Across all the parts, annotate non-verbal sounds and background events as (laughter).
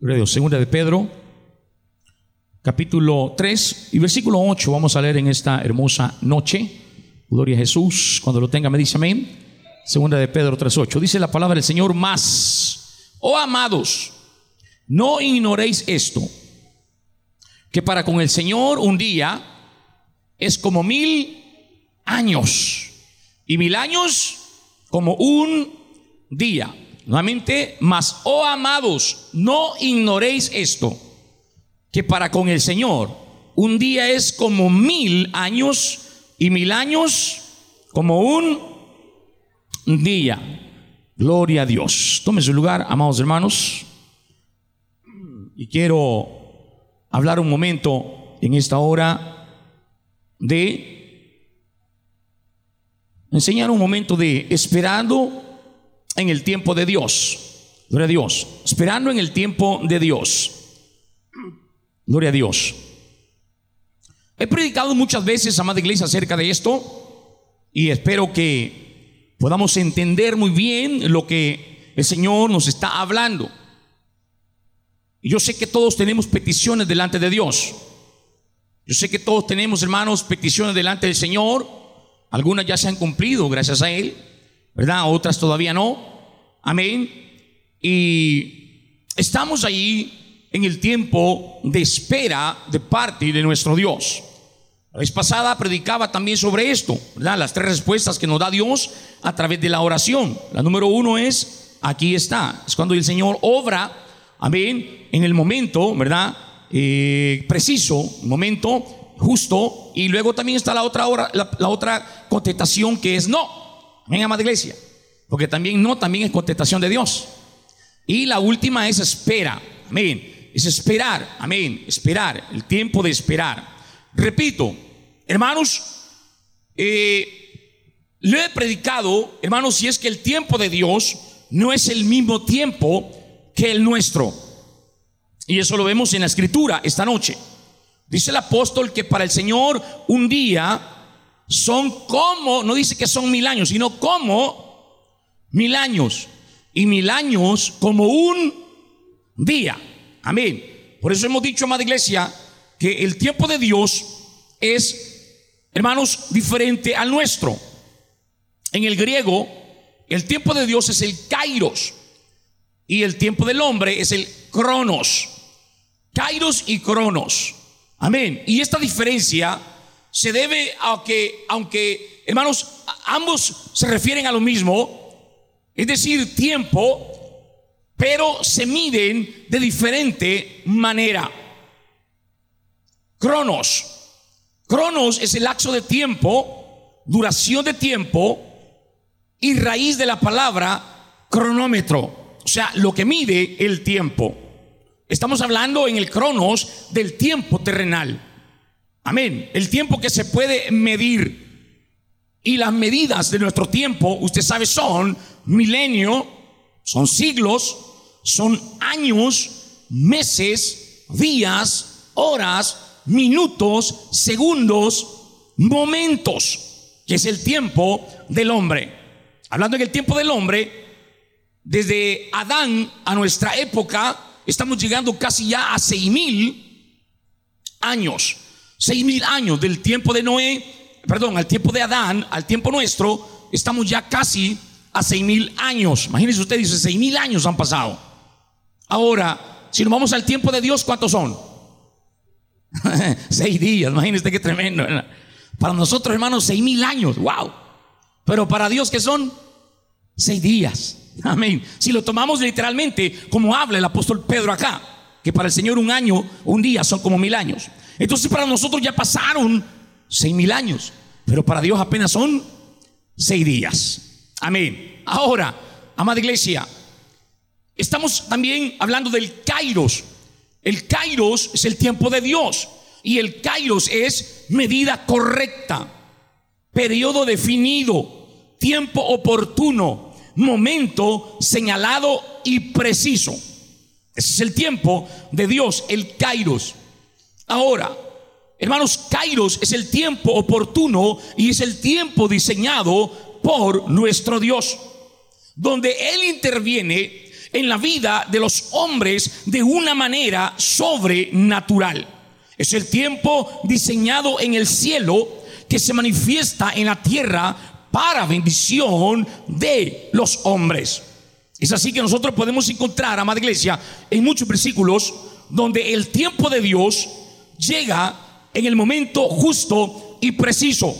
Dios. Segunda de Pedro, capítulo 3 y versículo 8. Vamos a leer en esta hermosa noche. Gloria a Jesús. Cuando lo tenga me dice amén. Segunda de Pedro 3.8. Dice la palabra del Señor más. Oh amados, no ignoréis esto, que para con el Señor un día es como mil años y mil años como un día. Nuevamente, mas, oh amados, no ignoréis esto, que para con el Señor un día es como mil años y mil años como un día. Gloria a Dios. Tome su lugar, amados hermanos. Y quiero hablar un momento en esta hora de enseñar un momento de esperando en el tiempo de Dios. Gloria a Dios. Esperando en el tiempo de Dios. Gloria a Dios. He predicado muchas veces, amada iglesia, acerca de esto y espero que podamos entender muy bien lo que el Señor nos está hablando. Yo sé que todos tenemos peticiones delante de Dios. Yo sé que todos tenemos, hermanos, peticiones delante del Señor. Algunas ya se han cumplido gracias a Él, ¿verdad? Otras todavía no. Amén. Y estamos ahí en el tiempo de espera de parte de nuestro Dios. La vez pasada predicaba también sobre esto, ¿verdad? Las tres respuestas que nos da Dios a través de la oración. La número uno es, aquí está, es cuando el Señor obra, amén, en el momento, ¿verdad? Eh, preciso, momento justo, y luego también está la otra, hora, la, la otra contestación que es no. Amén, amada iglesia. Porque también no, también es contestación de Dios. Y la última es espera. Amén. Es esperar. Amén. Esperar. El tiempo de esperar. Repito, hermanos, eh, lo he predicado, hermanos, si es que el tiempo de Dios no es el mismo tiempo que el nuestro. Y eso lo vemos en la escritura esta noche. Dice el apóstol que para el Señor un día son como, no dice que son mil años, sino como mil años y mil años como un día. Amén. Por eso hemos dicho, amada iglesia, que el tiempo de Dios es, hermanos, diferente al nuestro. En el griego, el tiempo de Dios es el kairos y el tiempo del hombre es el cronos. Kairos y cronos. Amén. Y esta diferencia se debe a que, aunque, hermanos, ambos se refieren a lo mismo, es decir, tiempo, pero se miden de diferente manera. Cronos. Cronos es el lapso de tiempo, duración de tiempo y raíz de la palabra cronómetro. O sea, lo que mide el tiempo. Estamos hablando en el cronos del tiempo terrenal. Amén. El tiempo que se puede medir. Y las medidas de nuestro tiempo, usted sabe, son milenio, son siglos, son años, meses, días, horas, minutos, segundos, momentos, que es el tiempo del hombre. Hablando en el tiempo del hombre, desde Adán a nuestra época, estamos llegando casi ya a seis mil años. Seis mil años del tiempo de Noé, perdón, al tiempo de Adán, al tiempo nuestro, estamos ya casi a seis mil años. Imagínense usted, dice, seis mil años han pasado. Ahora, si nos vamos al tiempo de Dios, ¿cuántos son? (laughs) seis días, imagínense qué tremendo. Para nosotros, hermanos, seis mil años, wow. Pero para Dios, ¿qué son? Seis días. (laughs) Amén. Si lo tomamos literalmente, como habla el apóstol Pedro acá, que para el Señor un año, un día son como mil años. Entonces para nosotros ya pasaron seis mil años, pero para Dios apenas son seis días. Amén. Ahora, amada iglesia, estamos también hablando del Kairos. El Kairos es el tiempo de Dios y el Kairos es medida correcta, periodo definido, tiempo oportuno, momento señalado y preciso. Ese es el tiempo de Dios, el Kairos. Ahora, hermanos, Kairos es el tiempo oportuno y es el tiempo diseñado por nuestro Dios, donde Él interviene en la vida de los hombres de una manera sobrenatural. Es el tiempo diseñado en el cielo que se manifiesta en la tierra para bendición de los hombres. Es así que nosotros podemos encontrar, amada iglesia, en muchos versículos donde el tiempo de Dios llega en el momento justo y preciso.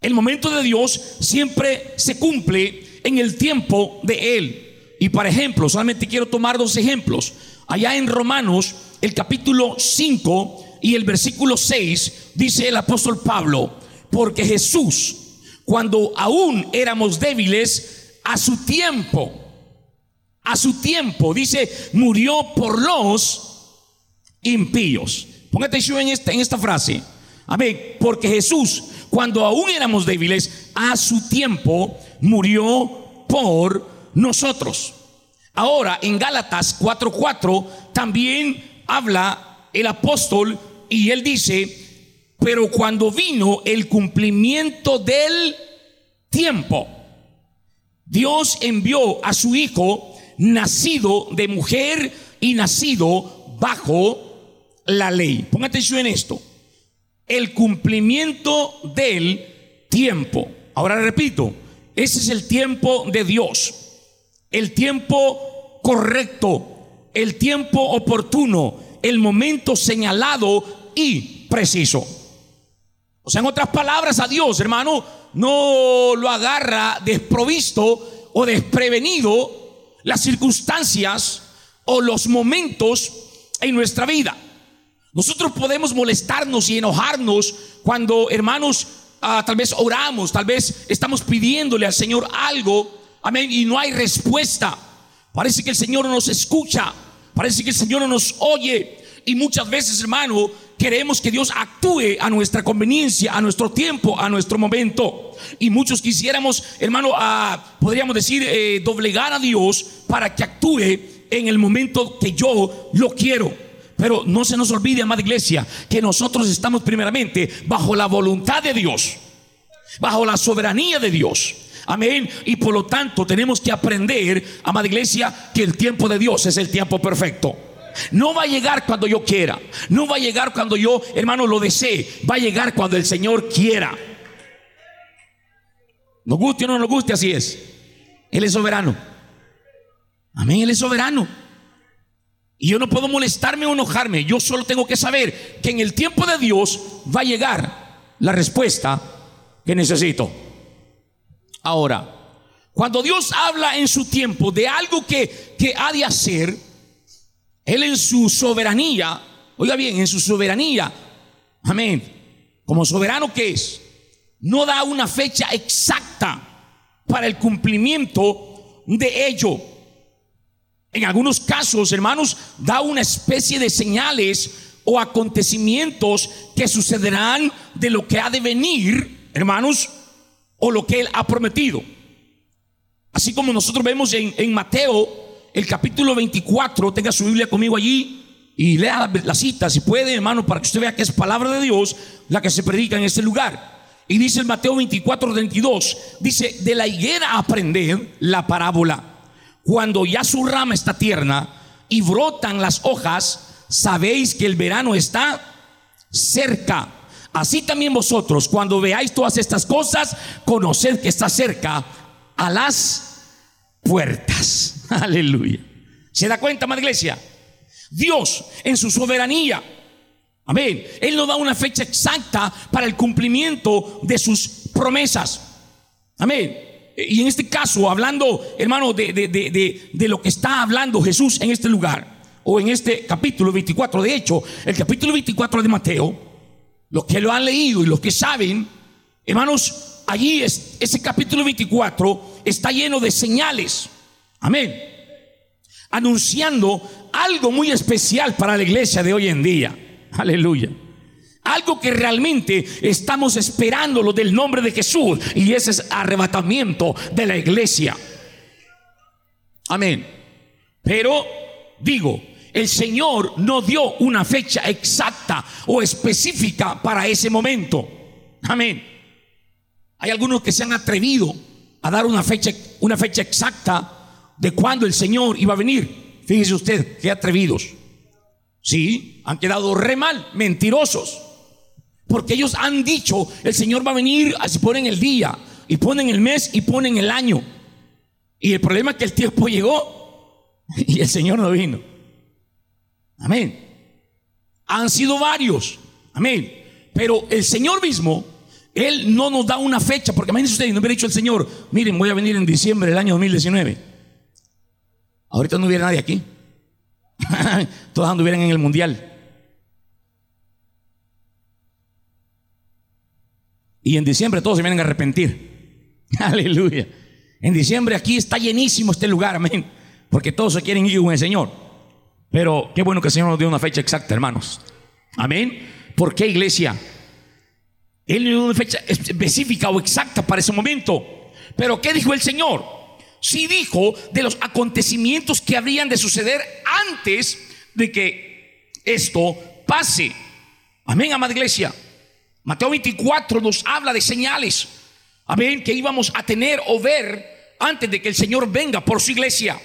El momento de Dios siempre se cumple en el tiempo de Él. Y por ejemplo, solamente quiero tomar dos ejemplos. Allá en Romanos, el capítulo 5 y el versículo 6, dice el apóstol Pablo, porque Jesús, cuando aún éramos débiles, a su tiempo, a su tiempo, dice, murió por los impíos. Ponga atención en esta, en esta frase. Amén. Porque Jesús, cuando aún éramos débiles, a su tiempo murió por nosotros. Ahora, en Gálatas 4:4 también habla el apóstol y él dice, pero cuando vino el cumplimiento del tiempo, Dios envió a su hijo nacido de mujer y nacido bajo la ley. Ponga atención en esto. El cumplimiento del tiempo. Ahora repito, ese es el tiempo de Dios. El tiempo correcto, el tiempo oportuno, el momento señalado y preciso. O sea, en otras palabras, a Dios, hermano, no lo agarra desprovisto o desprevenido las circunstancias o los momentos en nuestra vida. Nosotros podemos molestarnos y enojarnos cuando, hermanos, Ah, tal vez oramos, tal vez estamos pidiéndole al Señor algo, amén, y no hay respuesta. Parece que el Señor no nos escucha, parece que el Señor no nos oye. Y muchas veces, hermano, queremos que Dios actúe a nuestra conveniencia, a nuestro tiempo, a nuestro momento. Y muchos quisiéramos, hermano, a, podríamos decir, eh, doblegar a Dios para que actúe en el momento que yo lo quiero. Pero no se nos olvide, amada iglesia, que nosotros estamos primeramente bajo la voluntad de Dios, bajo la soberanía de Dios. Amén. Y por lo tanto tenemos que aprender, amada iglesia, que el tiempo de Dios es el tiempo perfecto. No va a llegar cuando yo quiera. No va a llegar cuando yo, hermano, lo desee. Va a llegar cuando el Señor quiera. Nos guste o no nos guste, así es. Él es soberano. Amén, Él es soberano. Y yo no puedo molestarme o enojarme. Yo solo tengo que saber que en el tiempo de Dios va a llegar la respuesta que necesito. Ahora, cuando Dios habla en su tiempo de algo que, que ha de hacer, Él en su soberanía, oiga bien, en su soberanía, amén, como soberano que es, no da una fecha exacta para el cumplimiento de ello. En algunos casos, hermanos, da una especie de señales o acontecimientos que sucederán de lo que ha de venir, hermanos, o lo que Él ha prometido. Así como nosotros vemos en, Mateo, el capítulo 24, tenga su Biblia conmigo allí y lea la, cita, si puede, hermano, para que usted vea que es palabra de Dios la que se predica en este lugar. Y dice el Mateo 24, 22, dice, de la higuera aprender la parábola cuando ya su rama está tierna y brotan las hojas, sabéis que el verano está cerca. Así también vosotros, cuando veáis todas estas cosas, conoced que está cerca a las puertas. (laughs) Aleluya. ¿Se da cuenta, madre iglesia? Dios en su soberanía. Amén. Él no da una fecha exacta para el cumplimiento de sus promesas. Amén. Y en este caso, hablando, hermano, de, lo que está hablando Jesús en este lugar, o en este capítulo 24, de hecho, el capítulo 24 de Mateo, los que lo han leído y los que saben, hermanos, allí es, ese capítulo 24 está lleno de señales. Amén. Anunciando algo muy especial para la iglesia de hoy en día. Aleluya. Algo que realmente estamos esperando lo del nombre de Jesús. Y ese es arrebatamiento de la iglesia. Amén. Pero digo, el Señor no dio una fecha exacta o específica para ese momento. Amén. Hay algunos que se han atrevido a dar una fecha, una fecha exacta de cuándo el Señor iba a venir. Fíjese usted, qué atrevidos. Sí, han quedado re mal, mentirosos. Porque ellos han dicho, el Señor va a venir, así ponen el día, y ponen el mes, y ponen el año. Y el problema es que el tiempo (laughs) llegó y el Señor no vino. Amén. Han sido varios. Amén. Pero el Señor mismo, Él no nos da una fecha, porque imagínense ustedes, no hubiera dicho el Señor, miren, voy a venir en diciembre del año 2019. Ahorita no hubiera nadie aquí. (laughs) Todos anduvieran en el mundial. Y en diciembre todos se vienen a arrepentir. (laughs) Aleluya. En diciembre aquí está llenísimo este lugar, amén. Porque todos se quieren ir con el Señor. Pero qué bueno que el Señor nos dio una fecha exacta, hermanos. Amén. ¿Por qué iglesia? Él no dio una fecha específica o exacta para ese momento. Pero ¿qué dijo el Señor? Sí dijo de los acontecimientos que habrían de suceder antes de que esto pase. Amén, amada iglesia. Mateo 24 nos habla de señales. Amén, que íbamos a tener o ver antes de que el Señor venga por su iglesia.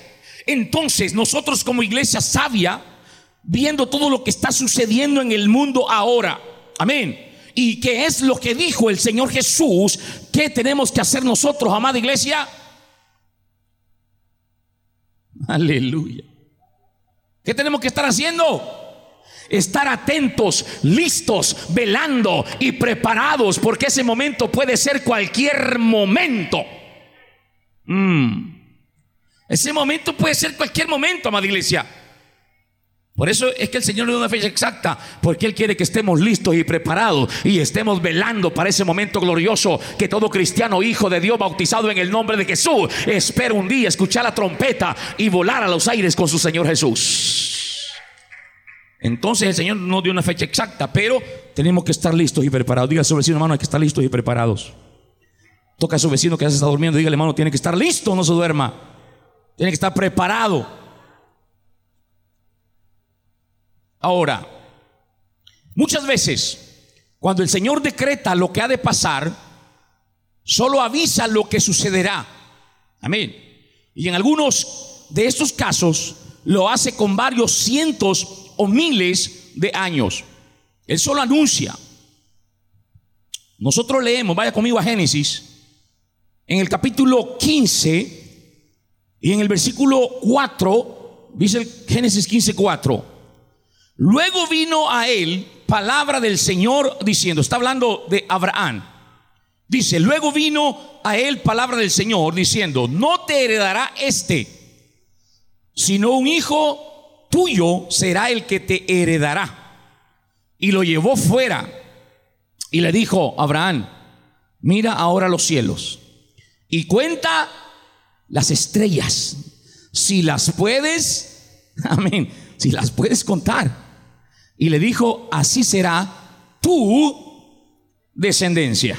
Entonces nosotros como iglesia sabia, viendo todo lo que está sucediendo en el mundo ahora, amén. ¿Y qué es lo que dijo el Señor Jesús? ¿Qué tenemos que hacer nosotros, amada iglesia? Aleluya. ¿Qué tenemos que estar haciendo? Estar atentos, listos, velando y preparados, porque ese momento puede ser cualquier momento. Mm. Ese momento puede ser cualquier momento, amada iglesia. Por eso es que el Señor le da una fecha exacta, porque Él quiere que estemos listos y preparados y estemos velando para ese momento glorioso que todo cristiano, hijo de Dios, bautizado en el nombre de Jesús, espera un día escuchar la trompeta y volar a los aires con su Señor Jesús. Entonces el Señor no dio una fecha exacta, pero tenemos que estar listos y preparados. Diga a su vecino, hermano, hay que estar listos y preparados. Toca a su vecino que ya se está durmiendo, dígale, hermano, tiene que estar listo, no se duerma. Tiene que estar preparado. Ahora, muchas veces, cuando el Señor decreta lo que ha de pasar, solo avisa lo que sucederá. Amén. Y en algunos de estos casos lo hace con varios cientos o miles de años. Él solo anuncia. Nosotros leemos, vaya conmigo a Génesis, en el capítulo 15 y en el versículo 4, dice Génesis 15, 4. Luego vino a él palabra del Señor diciendo, está hablando de Abraham. Dice, luego vino a él palabra del Señor diciendo, no te heredará este, sino un hijo tuyo será el que te heredará. Y lo llevó fuera y le dijo, Abraham, mira ahora los cielos y cuenta las estrellas. Si las puedes, (laughs) amén, si las puedes contar. Y le dijo, así será tu descendencia.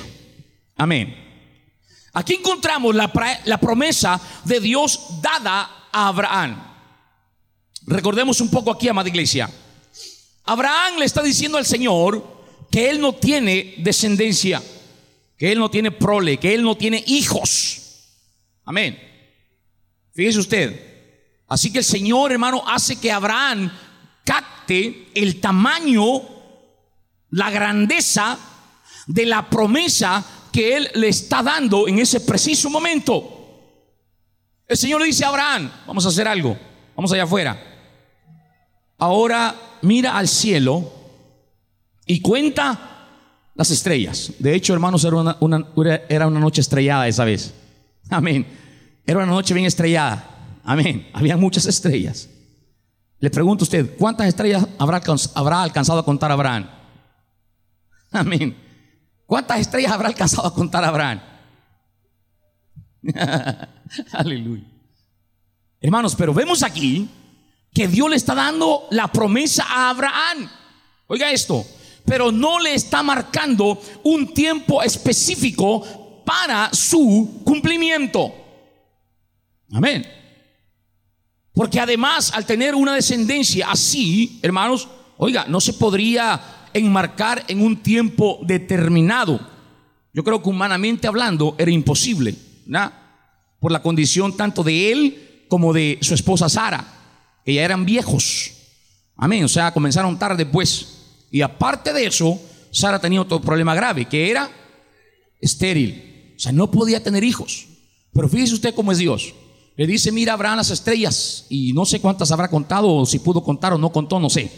Amén. Aquí encontramos la, la promesa de Dios dada a Abraham. Recordemos un poco aquí, amada iglesia. Abraham le está diciendo al Señor que él no tiene descendencia que él no tiene prole, que él no tiene hijos. Amén. Fíjese usted. Así que el Señor, hermano, hace que Abraham capte el tamaño, la grandeza de la promesa que él le está dando en ese preciso momento. El Señor le dice a Abraham, vamos a hacer algo, vamos allá afuera. Ahora mira al cielo y cuenta las estrellas. De hecho, hermanos, era una, noche estrellada esa vez. (laughs) Amén. Era una noche bien estrellada. Amén. Había muchas estrellas. Le pregunto a usted, ¿cuántas estrellas habrá, habrá alcanzado a contar Abraham? (laughs) Amén. ¿Cuántas estrellas habrá alcanzado a contar Abraham? (laughs) Aleluya. Hermanos, pero vemos aquí que Dios le está dando la promesa a Abraham. Oiga esto, pero no le está marcando un tiempo específico para su cumplimiento. Amén. Porque además, al tener una descendencia así, hermanos, oiga, no se podría enmarcar en un tiempo determinado. Yo creo que humanamente hablando era imposible, ¿no? Por la condición tanto de él como de su esposa Sara, que ya eran viejos. Amén, o sea, comenzaron tarde pues. Y aparte de eso, Sara tenía otro problema grave, que era estéril. O sea, no podía tener hijos. Pero fíjese usted cómo es Dios. Le dice, mira, Abraham las estrellas, y no sé cuántas habrá contado, o si pudo contar o no contó, no sé.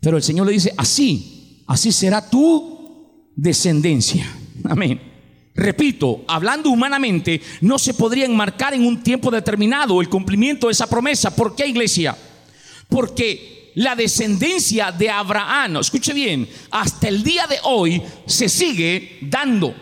Pero el Señor le dice, así, así será tu descendencia. Amén. Repito, hablando humanamente, no se podría enmarcar en un tiempo determinado el cumplimiento de esa promesa. ¿Por qué, iglesia? Porque la descendencia de Abraham, escuche bien, hasta el día de hoy se sigue dando.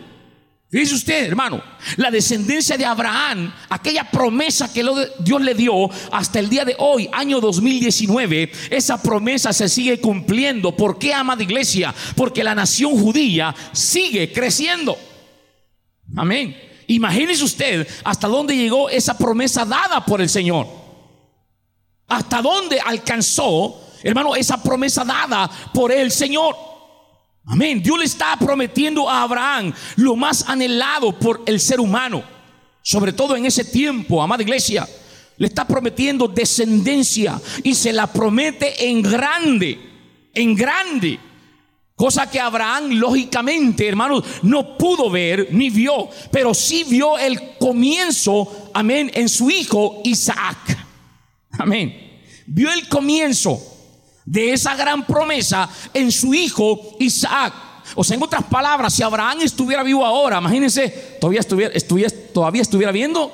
Dice usted, hermano, la descendencia de Abraham, aquella promesa que Dios le dio hasta el día de hoy, año 2019, esa promesa se sigue cumpliendo. ¿Por qué, amada iglesia? Porque la nación judía sigue creciendo. Amén. Imagínese usted hasta dónde llegó esa promesa dada por el Señor. Hasta dónde alcanzó, hermano, esa promesa dada por el Señor. Amén. Dios le está prometiendo a Abraham lo más anhelado por el ser humano. Sobre todo en ese tiempo, amada iglesia. Le está prometiendo descendencia y se la promete en grande, en grande. Cosa que Abraham, lógicamente, hermanos, no pudo ver ni vio, pero sí vio el comienzo, amén, en su hijo Isaac. Amén. Vio el comienzo de esa gran promesa en su hijo Isaac. O sea, en otras palabras, si Abraham estuviera vivo ahora, imagínense, todavía estuviera, estuviera, todavía estuviera viendo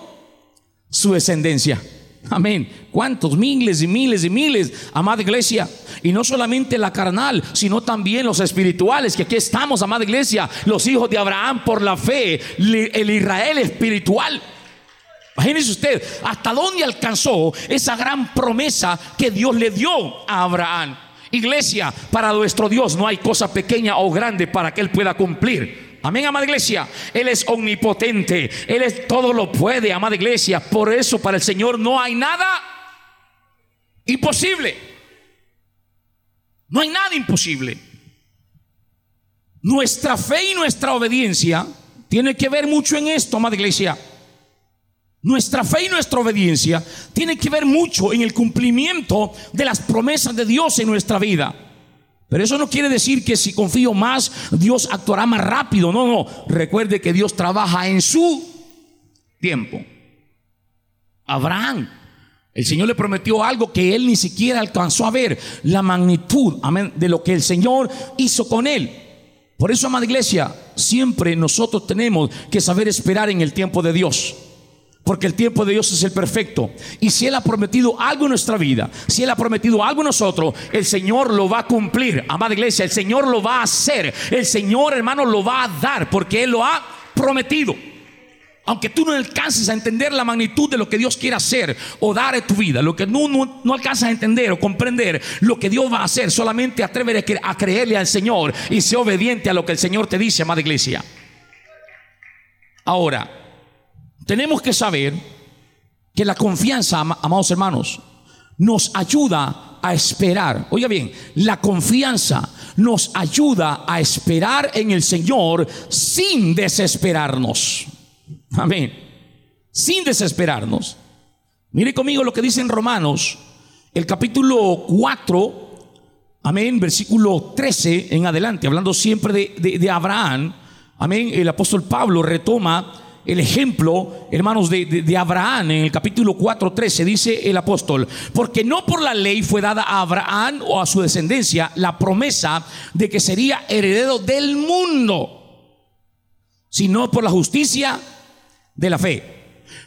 su descendencia. Amén. ¿Cuántos? Miles y miles y miles, amada iglesia. Y no solamente la carnal, sino también los espirituales, que aquí estamos, amada iglesia, los hijos de Abraham por la fe, el Israel espiritual. Imagínese usted hasta dónde alcanzó esa gran promesa que Dios le dio a Abraham. Iglesia, para nuestro Dios no hay cosa pequeña o grande para que Él pueda cumplir. Amén, amada iglesia. Él es omnipotente. Él es todo lo puede, amada iglesia. Por eso para el Señor no hay nada imposible. No hay nada imposible. Nuestra fe y nuestra obediencia tiene que ver mucho en esto, amada iglesia. Nuestra fe y nuestra obediencia tiene que ver mucho en el cumplimiento de las promesas de Dios en nuestra vida. Pero eso no quiere decir que si confío más, Dios actuará más rápido. No, no. Recuerde que Dios trabaja en su tiempo. Abraham, el Señor le prometió algo que él ni siquiera alcanzó a ver, la magnitud de lo que el Señor hizo con él. Por eso, amada iglesia, siempre nosotros tenemos que saber esperar en el tiempo de Dios. Porque el tiempo de Dios es el perfecto. Y si Él ha prometido algo en nuestra vida, si Él ha prometido algo en nosotros, el Señor lo va a cumplir. Amada iglesia, el Señor lo va a hacer. El Señor, hermano, lo va a dar porque Él lo ha prometido. Aunque tú no alcances a entender la magnitud de lo que Dios quiere hacer o dar en tu vida, lo que no, no, alcanzas a entender o comprender lo que Dios va a hacer, solamente atrévete a creerle al Señor y sé obediente a lo que el Señor te dice, amada iglesia. Ahora, tenemos que saber que la confianza, amados hermanos, nos ayuda a esperar. Oiga bien, la confianza nos ayuda a esperar en el Señor sin desesperarnos. Amén. Sin desesperarnos. Mire conmigo lo que dice en Romanos, el capítulo 4, amén, versículo 13 en adelante, hablando siempre de, de Abraham. Amén. El apóstol Pablo retoma el ejemplo, hermanos, de, Abraham en el capítulo 4.13, dice el apóstol, porque no por la ley fue dada a Abraham o a su descendencia la promesa de que sería heredero del mundo, sino por la justicia de la fe.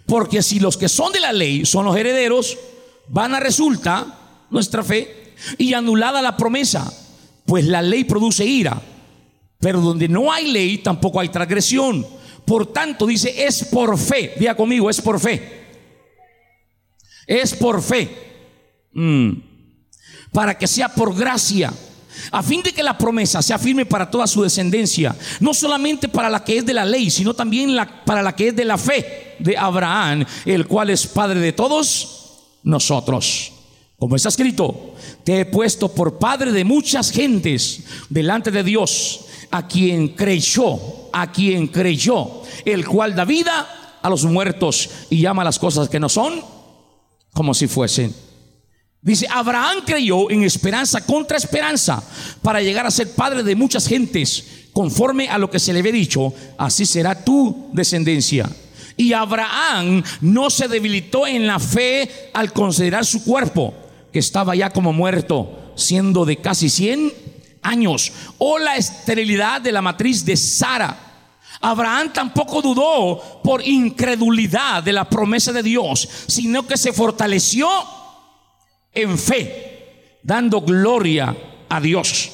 Porque si los que son de la ley son los herederos, van a resulta nuestra fe y anulada la promesa, pues la ley produce ira, pero donde no hay ley tampoco hay transgresión. Por tanto, dice, es por fe. Diga conmigo, es por fe. Es por fe. Mm. Para que sea por gracia. A fin de que la promesa sea firme para toda su descendencia. No solamente para la que es de la ley, sino también para la que es de la fe de Abraham, el cual es padre de todos nosotros. Como está escrito, te he puesto por padre de muchas gentes delante de Dios a quien creyó, a quien creyó, el cual da vida a los muertos y llama las cosas que no son como si fuesen. Dice, Abraham creyó en esperanza contra esperanza para llegar a ser padre de muchas gentes, conforme a lo que se le había dicho, así será tu descendencia. Y Abraham no se debilitó en la fe al considerar su cuerpo, que estaba ya como muerto, siendo de casi 100 años, o la esterilidad de la matriz de Sara. Abraham tampoco dudó por incredulidad de la promesa de Dios, sino que se fortaleció en fe, dando gloria a Dios.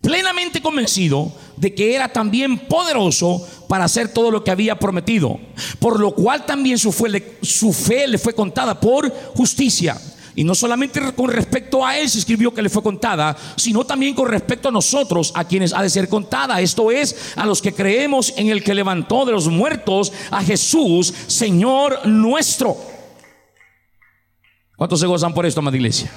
Plenamente convencido de que era también poderoso para hacer todo lo que había prometido, por lo cual también su fe, su fe le fue contada por justicia. Y no solamente con respecto a él se escribió que le fue contada, sino también con respecto a nosotros, a quienes ha de ser contada. Esto es, a los que creemos en el que levantó de los muertos a Jesús, Señor nuestro. ¿Cuántos se gozan por esto, amada iglesia?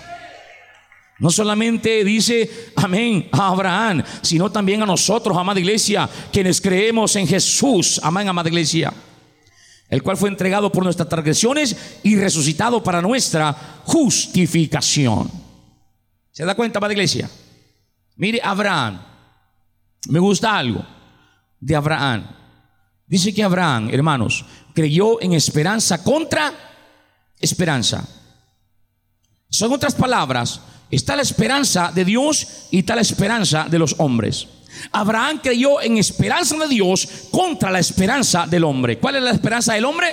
No solamente dice amén a Abraham, sino también a nosotros, amada iglesia, quienes creemos en Jesús, amén, amada iglesia el cual fue entregado por nuestras transgresiones y resucitado para nuestra justificación. ¿Se da cuenta, Padre Iglesia? Mire, Abraham, me gusta algo de Abraham. Dice que Abraham, hermanos, creyó en esperanza contra esperanza. Son otras palabras, está la esperanza de Dios y está la esperanza de los hombres. Abraham creyó en esperanza de Dios contra la esperanza del hombre. ¿Cuál es la esperanza del hombre?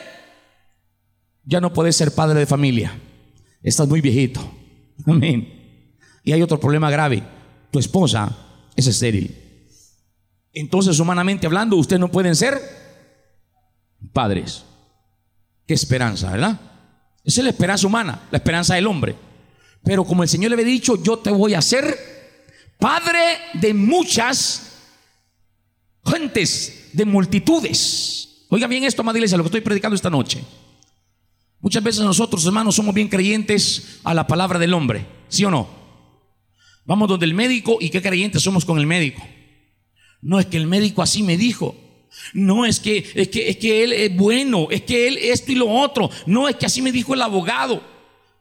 Ya no puedes ser padre de familia. Estás muy viejito. (laughs) Amén. Y hay otro problema grave. Tu esposa es estéril. Entonces, humanamente hablando, ustedes no pueden ser padres. Qué esperanza, ¿verdad? Esa es la esperanza humana, la esperanza del hombre. Pero como el Señor le había dicho, yo te voy a hacer Padre de muchas gentes, de multitudes. Oiga bien esto, amada iglesia, lo que estoy predicando esta noche. Muchas veces nosotros, hermanos, somos bien creyentes a la palabra del hombre, ¿sí o no? Vamos donde el médico y qué creyentes somos con el médico. No es que el médico así me dijo. No es que, es que, es que él es bueno, es que él esto y lo otro. No es que así me dijo el abogado.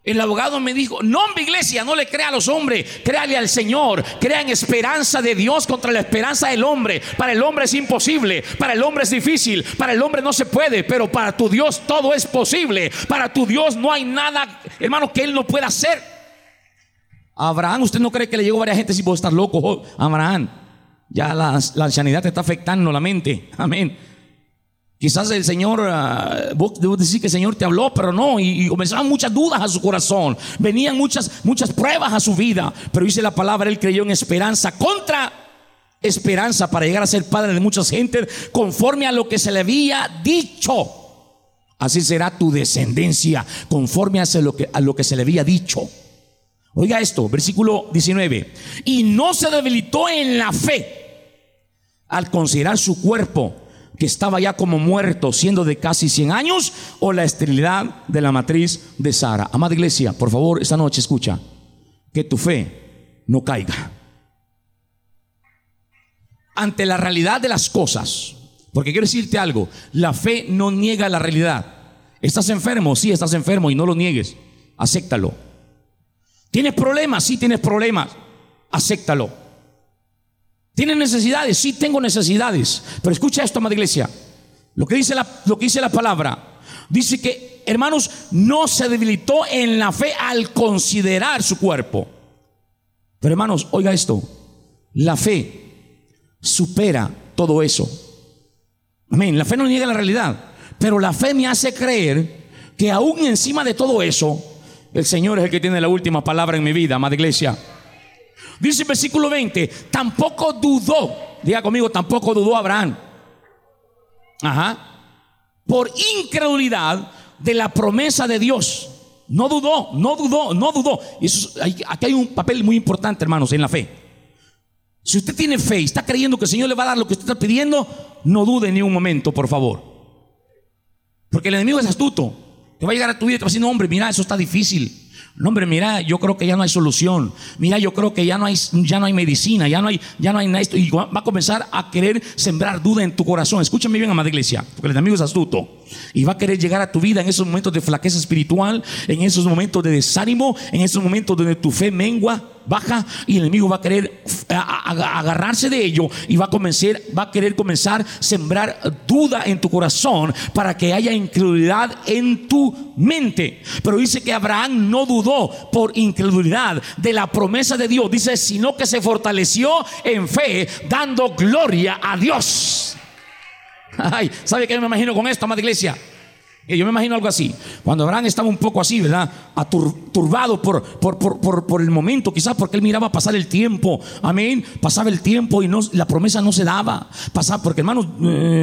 El abogado me dijo, no, mi iglesia, no le crea a los hombres, créale al Señor, crea en esperanza de Dios contra la esperanza del hombre. Para el hombre es imposible, para el hombre es difícil, para el hombre no se puede, pero para tu Dios todo es posible. Para tu Dios no hay nada, hermano, que Él no pueda hacer. Abraham, ¿usted no cree que le llegó a varias gente si vos estás loco? Abraham, ya la, la ancianidad te está afectando la mente. Amén. Quizás el Señor, uh, debo decir que el Señor te habló, pero no, y, y, comenzaban muchas dudas a su corazón, venían muchas, muchas pruebas a su vida, pero dice la palabra, él creyó en esperanza contra esperanza para llegar a ser padre de muchas gentes, conforme a lo que se le había dicho. Así será tu descendencia, conforme a lo que, a lo que se le había dicho. Oiga esto, versículo 19. Y no se debilitó en la fe al considerar su cuerpo que estaba ya como muerto, siendo de casi 100 años, o la esterilidad de la matriz de Sara. Amada iglesia, por favor, esta noche escucha, que tu fe no caiga. Ante la realidad de las cosas, porque quiero decirte algo, la fe no niega la realidad. ¿Estás enfermo? Sí, estás enfermo y no lo niegues. Acéptalo. ¿Tienes problemas? Sí, tienes problemas. Acéptalo. ¿Tienes necesidades? Sí, tengo necesidades. Pero escucha esto, amada iglesia. Lo que dice la, lo que dice la palabra. Dice que, hermanos, no se debilitó en la fe al considerar su cuerpo. Pero hermanos, oiga esto. La fe supera todo eso. Amén. La fe no niega la realidad. Pero la fe me hace creer que aún encima de todo eso, el Señor es el que tiene la última palabra en mi vida, amada iglesia. Dice el versículo 20, tampoco dudó, diga conmigo, tampoco dudó Abraham. Ajá. Por incredulidad de la promesa de Dios. No dudó, no dudó, no dudó. aquí hay un papel muy importante, hermanos, en la fe. Si usted tiene fe y está creyendo que el Señor le va a dar lo que usted está pidiendo, no dude ni un momento, por favor. Porque el enemigo es astuto. Te va a llegar a tu vida y te va a decir, no, hombre, mira, eso está difícil. No, hombre, mira, yo creo que ya no hay solución. Mira, yo creo que ya no hay, ya no hay medicina, ya no hay, ya no hay nada. Y va a comenzar a querer sembrar duda en tu corazón. Escúchame bien, amada iglesia, porque el enemigo es astuto. Y va a querer llegar a tu vida en esos momentos de flaqueza espiritual, en esos momentos de desánimo, en esos momentos donde tu fe mengua baja y el enemigo va a querer agarrarse de ello y va a comenzar, va a querer comenzar sembrar duda en tu corazón para que haya incredulidad en tu mente. Pero dice que Abraham no dudó por incredulidad de la promesa de Dios, dice, sino que se fortaleció en fe, dando gloria a Dios. Ay, ¿sabe qué me imagino con esto, amada iglesia? Yo me imagino algo así. Cuando Abraham estaba un poco así, ¿verdad? Turbado por, por, el momento, quizás porque él miraba pasar el tiempo. Amén. Pasaba el tiempo y no, la promesa no se daba. Pasaba, porque hermano,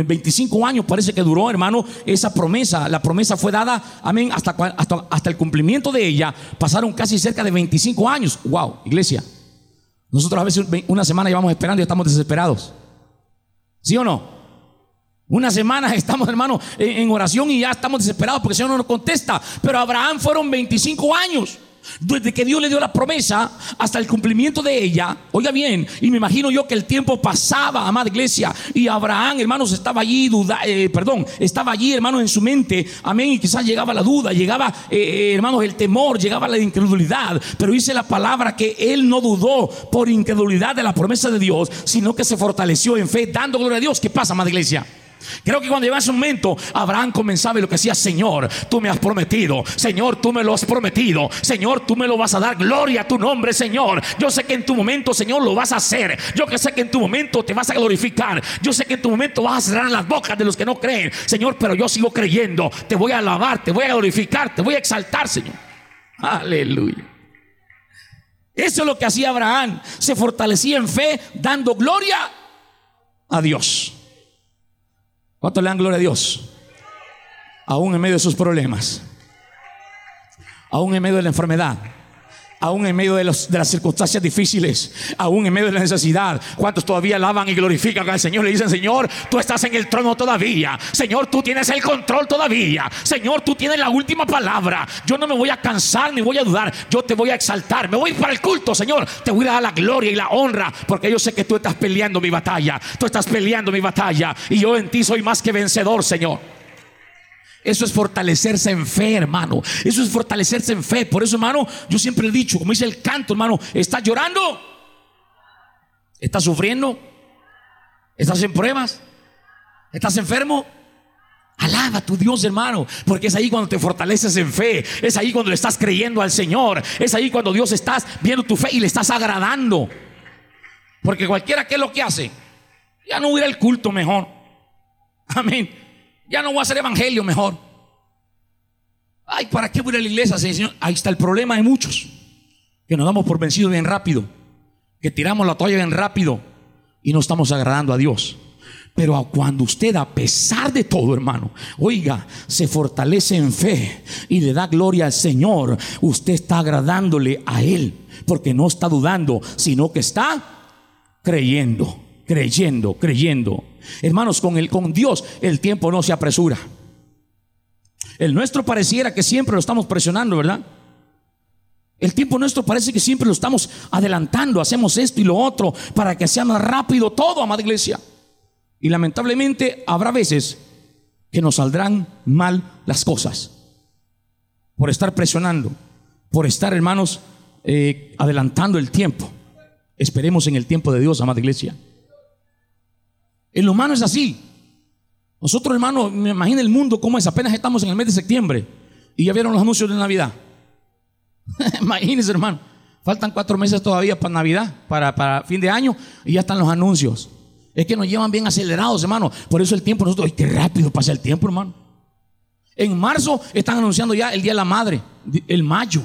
25 eh, años parece que duró, hermano, esa promesa. La promesa fue dada, amén, hasta, hasta, hasta el cumplimiento de ella. Pasaron casi cerca de 25 años. Wow, iglesia. Nosotros a veces una semana llevamos esperando y estamos desesperados. ¿Sí o no? Una semana estamos, hermano, en oración y ya estamos desesperados porque el Señor no nos contesta. Pero Abraham fueron 25 años. Desde que Dios le dio la promesa hasta el cumplimiento de ella, oiga bien, y me imagino yo que el tiempo pasaba, amada iglesia, y Abraham, hermanos, estaba allí, duda, eh, perdón, estaba allí, hermanos, en su mente, amén, y quizás llegaba la duda, llegaba, eh, eh, hermanos, el temor, llegaba la incredulidad, pero dice la palabra que él no dudó por incredulidad de la promesa de Dios, sino que se fortaleció en fe, dando gloria a Dios. ¿Qué pasa, amada iglesia? Creo que cuando llegó ese momento, Abraham comenzaba y lo que decía, Señor, tú me has prometido, Señor, tú me lo has prometido, Señor, tú me lo vas a dar, gloria a tu nombre, Señor. Yo sé que en tu momento, Señor, lo vas a hacer. Yo que sé que en tu momento te vas a glorificar. Yo sé que en tu momento vas a cerrar las bocas de los que no creen, Señor, pero yo sigo creyendo. Te voy a alabar, te voy a glorificar, te voy a exaltar, Señor. Aleluya. Eso es lo que hacía Abraham. Se fortalecía en fe, dando gloria a Dios. ¿Cuánto le dan gloria a Dios? Aún en medio de sus problemas. Aún en medio de la enfermedad aún en medio de, las circunstancias difíciles, aún en medio de la necesidad. ¿Cuántos todavía alaban y glorifican al Señor? Le dicen, Señor, tú estás en el trono todavía. Señor, tú tienes el control todavía. Señor, tú tienes la última palabra. Yo no me voy a cansar ni voy a dudar. Yo te voy a exaltar. Me voy para el culto, Señor. Te voy a dar la gloria y la honra porque yo sé que tú estás peleando mi batalla. Tú estás peleando mi batalla y yo en ti soy más que vencedor, Señor. Eso es fortalecerse en fe, hermano. Eso es fortalecerse en fe. Por eso, hermano, yo siempre he dicho, como dice el canto, hermano, ¿estás llorando? ¿Estás sufriendo? ¿Estás en pruebas? ¿Estás enfermo? Alaba a tu Dios, hermano, porque es ahí cuando te fortaleces en fe, es ahí cuando le estás creyendo al Señor, es ahí cuando Dios estás viendo tu fe y le estás agradando. Porque cualquiera que es lo que hace, ya no hubiera el culto mejor. Amén. Ya no voy a hacer evangelio mejor. Ay, ¿para qué voy a la iglesia, Señor? Ahí está el problema de muchos. Que nos damos por vencidos bien rápido. Que tiramos la toalla bien rápido. Y no estamos agradando a Dios. Pero cuando usted, a pesar de todo, hermano, oiga, se fortalece en fe y le da gloria al Señor, usted está agradándole a Él. Porque no está dudando, sino que está creyendo, creyendo, creyendo. Hermanos, con, el, con Dios el tiempo no se apresura. El nuestro pareciera que siempre lo estamos presionando, ¿verdad? El tiempo nuestro parece que siempre lo estamos adelantando, hacemos esto y lo otro para que sea más rápido todo, amada iglesia. Y lamentablemente habrá veces que nos saldrán mal las cosas por estar presionando, por estar, hermanos, eh, adelantando el tiempo. Esperemos en el tiempo de Dios, amada iglesia. En lo humano es así. Nosotros, hermano, me imagino el mundo como es. Apenas estamos en el mes de septiembre y ya vieron los anuncios de Navidad. (laughs) Imagínense, hermano. Faltan cuatro meses todavía para Navidad, para, para, fin de año, y ya están los anuncios. Es que nos llevan bien acelerados, hermano. Por eso el tiempo, nosotros, qué rápido pasa el tiempo, hermano. En marzo están anunciando ya el Día de la Madre, el mayo.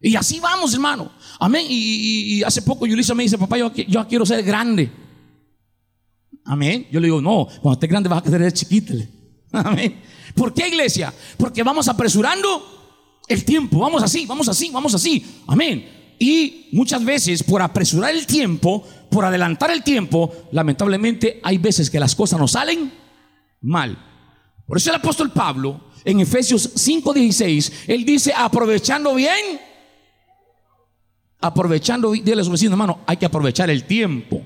Y así vamos, hermano. Amén. Y, hace poco Yulisa me dice, papá, yo quiero ser grande. Amén. Yo le digo, no, cuando estés grande vas a querer chiquito. (laughs) Amén. ¿Por qué iglesia? Porque vamos apresurando el tiempo. Vamos así, vamos así, vamos así. Amén. Y muchas veces por apresurar el tiempo, por adelantar el tiempo, lamentablemente hay veces que las cosas nos salen mal. Por eso el apóstol Pablo en Efesios 5:16, él dice, aprovechando bien, aprovechando, dile a su vecino, hermano, hay que aprovechar el tiempo.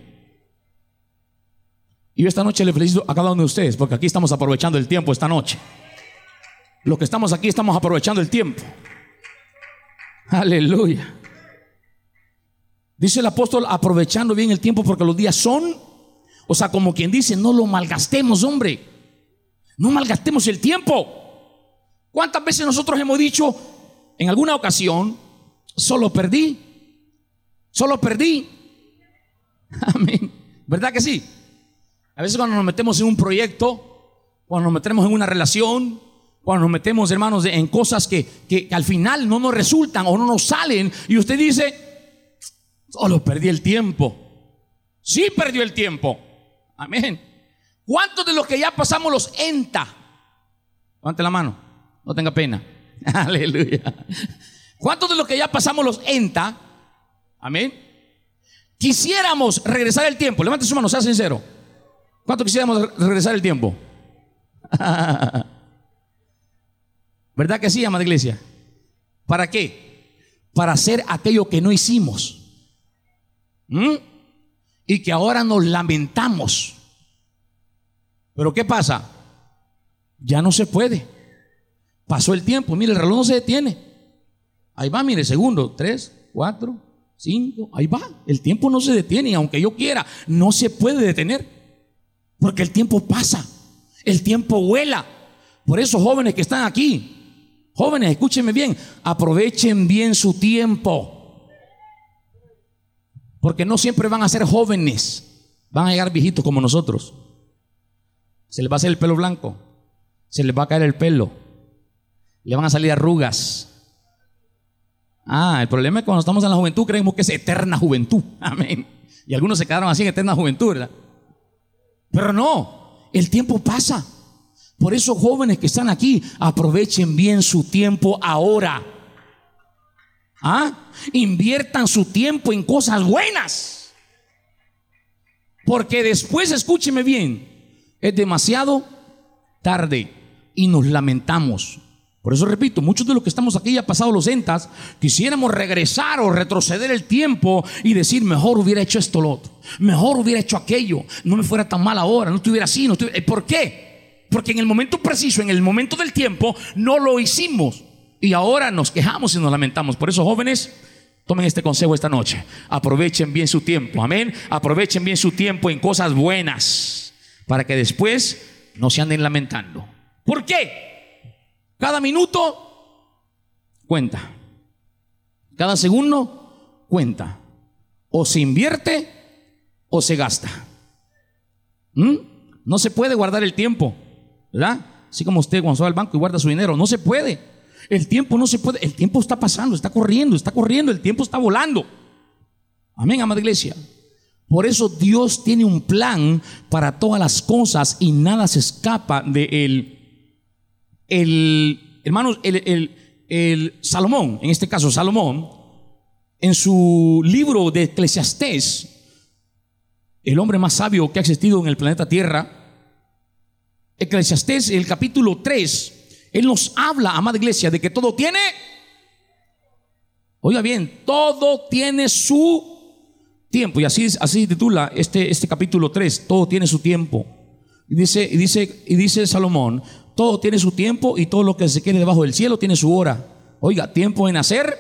Y yo esta noche le felicito a cada uno de ustedes, porque aquí estamos aprovechando el tiempo esta noche. Los que estamos aquí estamos aprovechando el tiempo. Aleluya. Dice el apóstol, aprovechando bien el tiempo porque los días son, o sea, como quien dice, no lo malgastemos, hombre. No malgastemos el tiempo. ¿Cuántas veces nosotros hemos dicho en alguna ocasión, solo perdí? Solo perdí. (laughs) Amén. ¿Verdad que sí? A veces cuando nos metemos en un proyecto, cuando nos metemos en una relación, cuando nos metemos, hermanos, en cosas que, que, al final no nos resultan o no nos salen, y usted dice, solo perdí el tiempo. Sí perdió el tiempo. Amén. ¿Cuántos de los que ya pasamos los enta? Levante la mano, no tenga pena. (laughs) Aleluya. ¿Cuántos de los que ya pasamos los enta? Amén. Quisiéramos regresar el tiempo. Levante su mano, sea sincero. ¿Cuánto quisiéramos regresar el tiempo? (laughs) ¿Verdad que sí, amada iglesia? ¿Para qué? Para hacer aquello que no hicimos. ¿Mm? Y que ahora nos lamentamos. Pero ¿qué pasa? Ya no se puede. Pasó el tiempo. Mire, el reloj no se detiene. Ahí va, mire, segundo, tres, cuatro, cinco. Ahí va. El tiempo no se detiene. aunque yo quiera, no se puede detener. Porque el tiempo pasa, el tiempo vuela. Por eso jóvenes que están aquí, jóvenes, escúchenme bien, aprovechen bien su tiempo. Porque no siempre van a ser jóvenes, van a llegar viejitos como nosotros. Se les va a hacer el pelo blanco, se les va a caer el pelo, le van a salir arrugas. Ah, el problema es que cuando estamos en la juventud creemos que es eterna juventud. (laughs) Amén. Y algunos se quedaron así en eterna juventud, ¿verdad? Pero no, el tiempo pasa. Por eso jóvenes que están aquí, aprovechen bien su tiempo ahora. ¿Ah? Inviertan su tiempo en cosas buenas. Porque después, escúcheme bien, es demasiado tarde y nos lamentamos. Por eso repito, muchos de los que estamos aquí ya pasados los entas, quisiéramos regresar o retroceder el tiempo y decir, mejor hubiera hecho esto lo otro, mejor hubiera hecho aquello, no me fuera tan mal ahora, no estuviera así, no estuviera... ¿Por qué? Porque en el momento preciso, en el momento del tiempo, no lo hicimos. Y ahora nos quejamos y nos lamentamos. Por eso, jóvenes, tomen este consejo esta noche. Aprovechen bien su tiempo. Amén. Aprovechen bien su tiempo en cosas buenas. Para que después no se anden lamentando. ¿Por qué? Cada minuto cuenta. Cada segundo cuenta. O se invierte o se gasta. ¿Mm? No se puede guardar el tiempo, ¿verdad? Así como usted cuando va al banco y guarda su dinero, no se puede. El tiempo no se puede, el tiempo está pasando, está corriendo, está corriendo, el tiempo está volando. Amén, amada iglesia. Por eso Dios tiene un plan para todas las cosas y nada se escapa de él el, hermanos, el, Salomón, en este caso Salomón, en su libro de Eclesiastés, el hombre más sabio que ha existido en el planeta Tierra, Eclesiastés, el capítulo 3, él nos habla, amada iglesia, de que todo tiene, oiga bien, todo tiene su tiempo. Y así, así titula este, este capítulo 3, todo tiene su tiempo. Y dice, y dice, y dice Salomón, todo tiene su tiempo y todo lo que se quiere debajo del cielo tiene su hora. Oiga, tiempo de nacer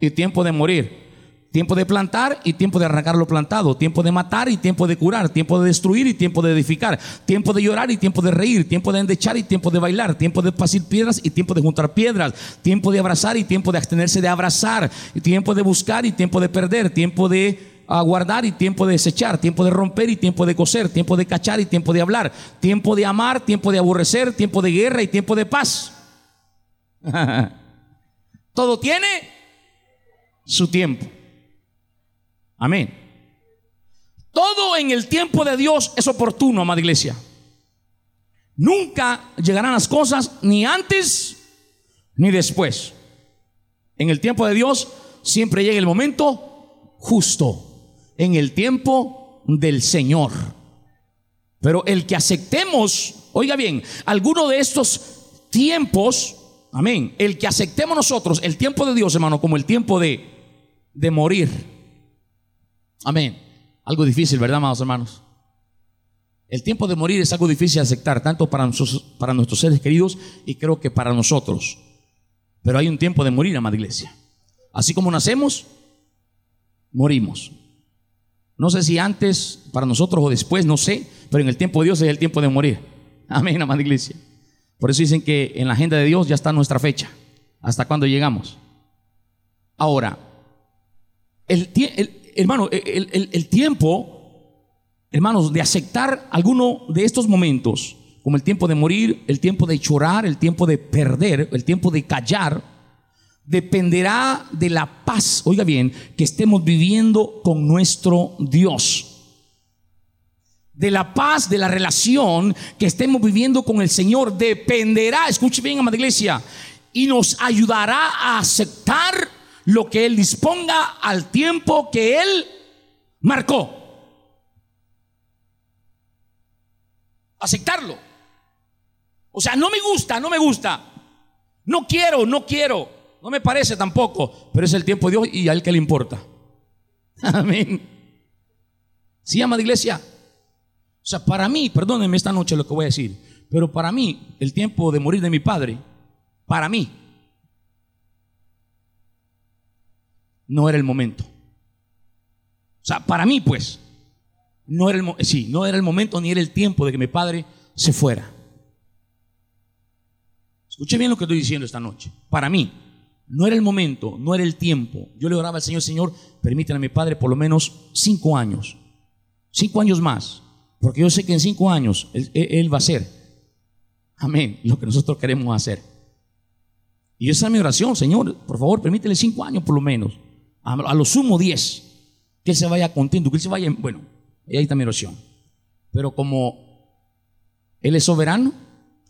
y tiempo de morir. Tiempo de plantar y tiempo de arrancar lo plantado. Tiempo de matar y tiempo de curar. Tiempo de destruir y tiempo de edificar. Tiempo de llorar y tiempo de reír. Tiempo de endechar y tiempo de bailar. Tiempo de pasir piedras y tiempo de juntar piedras. Tiempo de abrazar y tiempo de abstenerse de abrazar. Tiempo de buscar y tiempo de perder. Tiempo de guardar y tiempo de desechar, tiempo de romper y tiempo de coser, tiempo de cachar y tiempo de hablar, tiempo de amar, tiempo de aborrecer, tiempo de guerra y tiempo de paz. Todo tiene su tiempo. Amén. Todo en el tiempo de Dios es oportuno, amada iglesia. Nunca llegarán las cosas ni antes ni después. En el tiempo de Dios siempre llega el momento justo en el tiempo del Señor. Pero el que aceptemos, oiga bien, alguno de estos tiempos, amén, el que aceptemos nosotros el tiempo de Dios, hermano, como el tiempo de, de morir. Amén. Algo difícil, ¿verdad, amados hermanos? El tiempo de morir es algo difícil de aceptar, tanto para, para nuestros seres queridos y creo que para nosotros. Pero hay un tiempo de morir, amada iglesia. Así como nacemos, morimos. No sé si antes, para nosotros o después, no sé, pero en el tiempo de Dios es el tiempo de morir. (laughs) Amén, amada iglesia. Por eso dicen que en la agenda de Dios ya está nuestra fecha, hasta cuando llegamos. Ahora, el, hermano, el tiempo, hermanos, de aceptar alguno de estos momentos, como el tiempo de morir, el tiempo de llorar, el tiempo de perder, el tiempo de callar, dependerá de la paz, oiga bien, que estemos viviendo con nuestro Dios. De la paz, de la relación que estemos viviendo con el Señor, dependerá, escuche bien, amada iglesia, y nos ayudará a aceptar lo que Él disponga al tiempo que Él marcó. Aceptarlo. O sea, no me gusta, no me gusta. No quiero, no quiero. No me parece tampoco, pero es el tiempo de Dios y a él que le importa. (laughs) Amén. ¿Sí, amada iglesia? O sea, para mí, perdónenme esta noche lo que voy a decir, pero para mí, el tiempo de morir de mi padre, para mí, no era el momento. O sea, para mí, pues, no era el, sí, no era el momento ni era el tiempo de que mi padre se fuera. Escuche bien lo que estoy diciendo esta noche. Para mí, no era el momento, no era el tiempo. Yo le oraba al Señor, Señor, permítame a mi padre por lo menos cinco años, cinco años más, porque yo sé que en cinco años él, va a ser, amén, lo que nosotros queremos hacer. Y esa es mi oración, Señor, por favor, permítele cinco años por lo menos, a, lo sumo diez, que él se vaya contento, que él se vaya, bueno, ahí está mi oración. Pero como Él es soberano,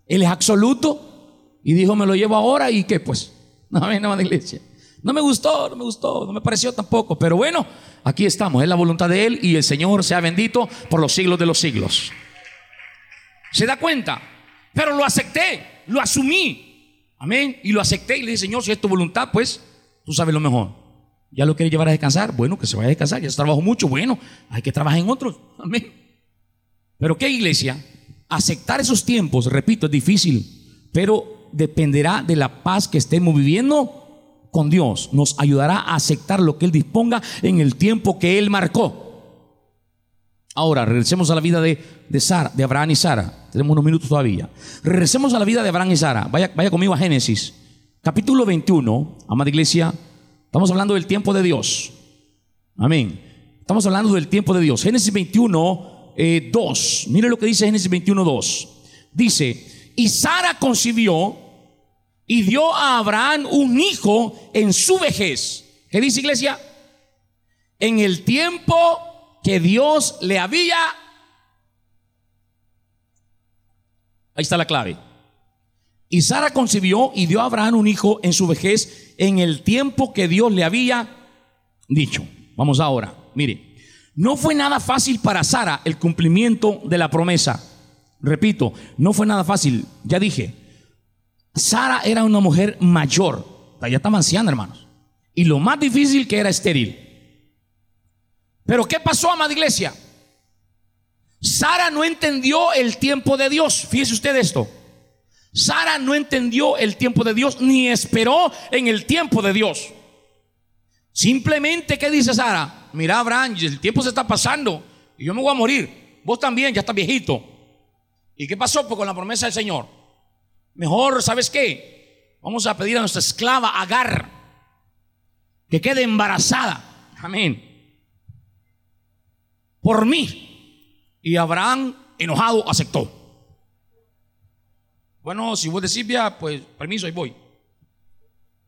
Él es absoluto, y dijo, me lo llevo ahora y qué pues. No, iglesia. No me gustó, no me gustó, no me pareció tampoco. Pero bueno, aquí estamos. Es la voluntad de Él y el Señor sea bendito por los siglos de los siglos. ¿Se da cuenta? Pero lo acepté, lo asumí. Amén. Y lo acepté y le dije, Señor, si es tu voluntad, pues tú sabes lo mejor. ¿Ya lo quieres llevar a descansar? Bueno, que se vaya a descansar. Ya se trabajó mucho. Bueno, hay que trabajar en otros. Amén. Pero ¿qué iglesia? Aceptar esos tiempos, repito, es difícil. Pero dependerá de la paz que estemos viviendo con Dios. Nos ayudará a aceptar lo que Él disponga en el tiempo que Él marcó. Ahora, regresemos a la vida de, de, Sara, de Abraham y Sara. Tenemos unos minutos todavía. Regresemos a la vida de Abraham y Sara. Vaya, vaya conmigo a Génesis. Capítulo 21, amada iglesia. Estamos hablando del tiempo de Dios. Amén. Estamos hablando del tiempo de Dios. Génesis 21, 2. Eh, Mire lo que dice Génesis 21, 2. Dice, y Sara concibió y dio a Abraham un hijo en su vejez. ¿Qué dice iglesia? En el tiempo que Dios le había... Ahí está la clave. Y Sara concibió y dio a Abraham un hijo en su vejez en el tiempo que Dios le había dicho. Vamos ahora, mire. No fue nada fácil para Sara el cumplimiento de la promesa. Repito, no fue nada fácil. Ya dije, Sara era una mujer mayor, ya estaba anciana, hermanos. Y lo más difícil que era estéril. Pero ¿qué pasó, amada iglesia? Sara no entendió el tiempo de Dios. Fíjese usted esto. Sara no entendió el tiempo de Dios ni esperó en el tiempo de Dios. Simplemente, ¿qué dice Sara? Mira, Abraham, el tiempo se está pasando y yo me voy a morir. Vos también, ya estás viejito. ¿Y qué pasó? Pues con la promesa del Señor. Mejor, ¿sabes qué? Vamos a pedir a nuestra esclava Agar que quede embarazada. Amén. Por mí. Y Abraham, enojado, aceptó. Bueno, si vos decís, ya, pues permiso, ahí voy.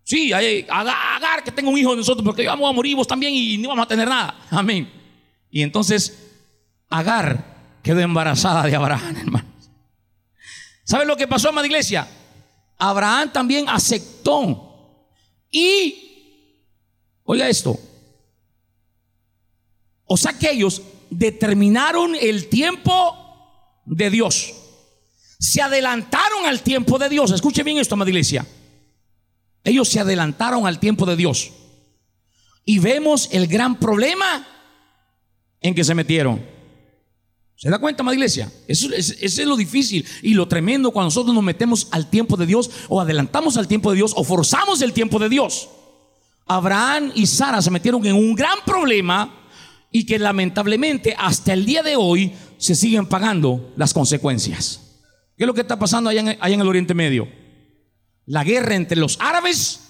Sí, Agar, que tengo un hijo de nosotros, porque vamos a morir vos también y no vamos a tener nada. Amén. Y entonces Agar quedó embarazada de Abraham, hermano. ¿Saben lo que pasó, amada iglesia? Abraham también aceptó. Y, oiga esto, o sea que ellos determinaron el tiempo de Dios. se adelantaron al tiempo de Dios. Escuche bien esto, amada iglesia. Ellos se adelantaron al tiempo de Dios. Y vemos el gran problema en que se metieron. ¿Se da cuenta, amada iglesia? Eso, es, lo difícil y lo tremendo cuando nosotros nos metemos al tiempo de Dios o adelantamos al tiempo de Dios o forzamos el tiempo de Dios. Abraham y Sara se metieron en un gran problema y que lamentablemente hasta el día de hoy se siguen pagando las consecuencias. ¿Qué es lo que está pasando allá en el Oriente Medio? La guerra entre los árabes,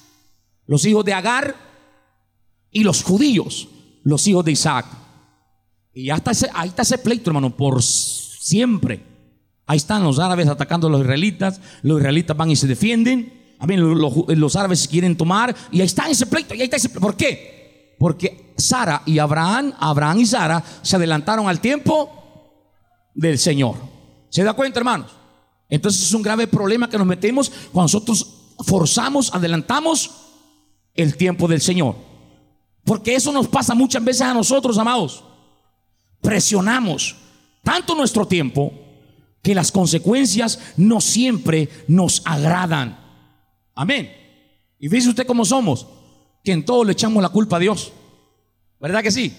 los hijos de Agar, y los judíos, los hijos de Isaac. Y ese, ahí está ese pleito, hermano, por siempre. Ahí están los árabes atacando a los israelitas, los israelitas van y se defienden. Los, los, árabes quieren tomar y ahí está ese pleito, y ahí está ese pleito. ¿Por qué? Porque Sara y Abraham, Abraham y Sara se adelantaron al tiempo del Señor. ¿Se da cuenta, hermanos? Entonces es un grave problema que nos metemos cuando nosotros forzamos, adelantamos el tiempo del Señor. Porque eso nos pasa muchas veces a nosotros, amados. Presionamos tanto nuestro tiempo que las consecuencias no siempre nos agradan. Amén. Y fíjese usted cómo somos, que en todo le echamos la culpa a Dios. ¿Verdad que sí?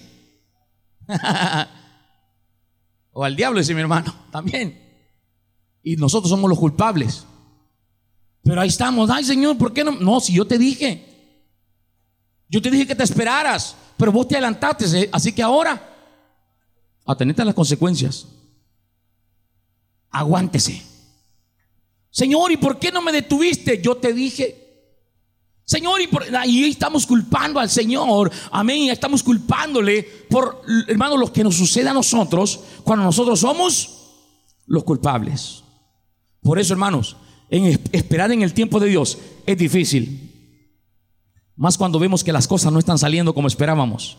(laughs) o al diablo, dice mi hermano, (laughs) también. Y nosotros somos los culpables. Pero ahí estamos, ay Señor, ¿por qué no? No, si yo te dije, yo te dije que te esperaras, pero vos te adelantaste, ¿eh? así que ahora, atenete a las consecuencias. Aguántese. Señor, ¿y por qué no me detuviste? Yo te dije. Señor, y, por, ahí estamos culpando al Señor, amén, estamos culpándole por, hermano, lo que nos sucede a nosotros cuando nosotros somos los culpables. Por eso, hermanos, en esperar en el tiempo de Dios es difícil. Más cuando vemos que las cosas no están saliendo como esperábamos.